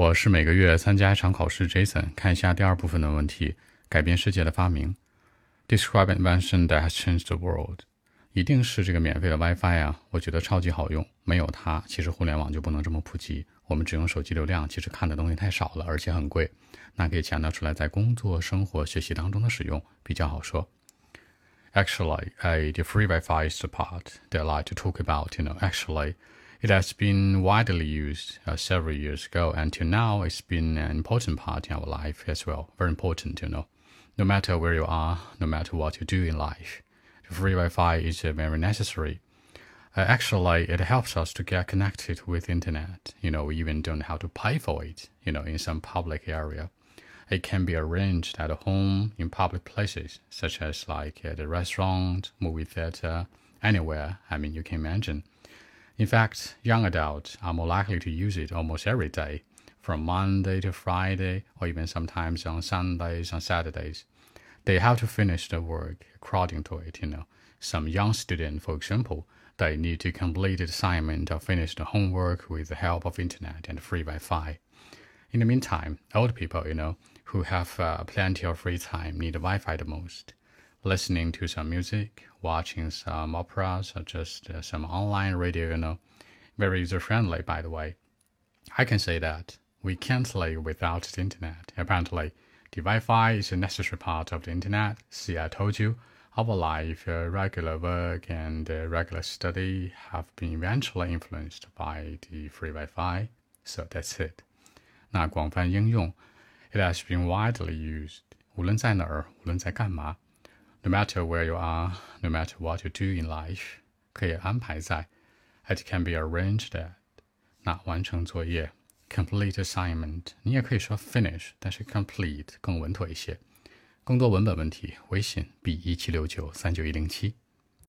我是每个月参加一场考试，Jason。看一下第二部分的问题：改变世界的发明。Describe an invention that has changed the world。一定是这个免费的 WiFi 啊，我觉得超级好用。没有它，其实互联网就不能这么普及。我们只用手机流量，其实看的东西太少了，而且很贵。那可以强调出来，在工作、生活、学习当中的使用比较好说。Actually, uh, the free Wi-Fi is the part that I like to talk about. You know, actually. It has been widely used uh, several years ago. and Until now, it's been an important part in our life as well. Very important, you know. No matter where you are, no matter what you do in life, the free Wi-Fi is uh, very necessary. Uh, actually, it helps us to get connected with internet. You know, we even don't have to pay for it. You know, in some public area, it can be arranged at home in public places, such as like at a restaurant, movie theater, anywhere. I mean, you can imagine. In fact, young adults are more likely to use it almost every day, from Monday to Friday, or even sometimes on Sundays and Saturdays. They have to finish the work according to it, you know. Some young student, for example, they need to complete the assignment or finish the homework with the help of internet and free Wi-Fi. In the meantime, old people, you know, who have uh, plenty of free time need Wi-Fi the most listening to some music, watching some operas, or just uh, some online radio, you know. Very user friendly, by the way. I can say that we can't live without the internet. Apparently, the Wi Fi is a necessary part of the internet. See, I told you, our life, uh, regular work, and uh, regular study have been eventually influenced by the free Wi Fi. So that's it. 那广泛应用，it has been widely used. 无论在哪儿，无论在干嘛。 no matter where you are, no matter what you do in life，可以安排在，it can be arranged at。那完成作业，complete assignment，你也可以说 finish，但是 complete 更稳妥一些。更多文本问题，微信 b 一七六九三九一零七。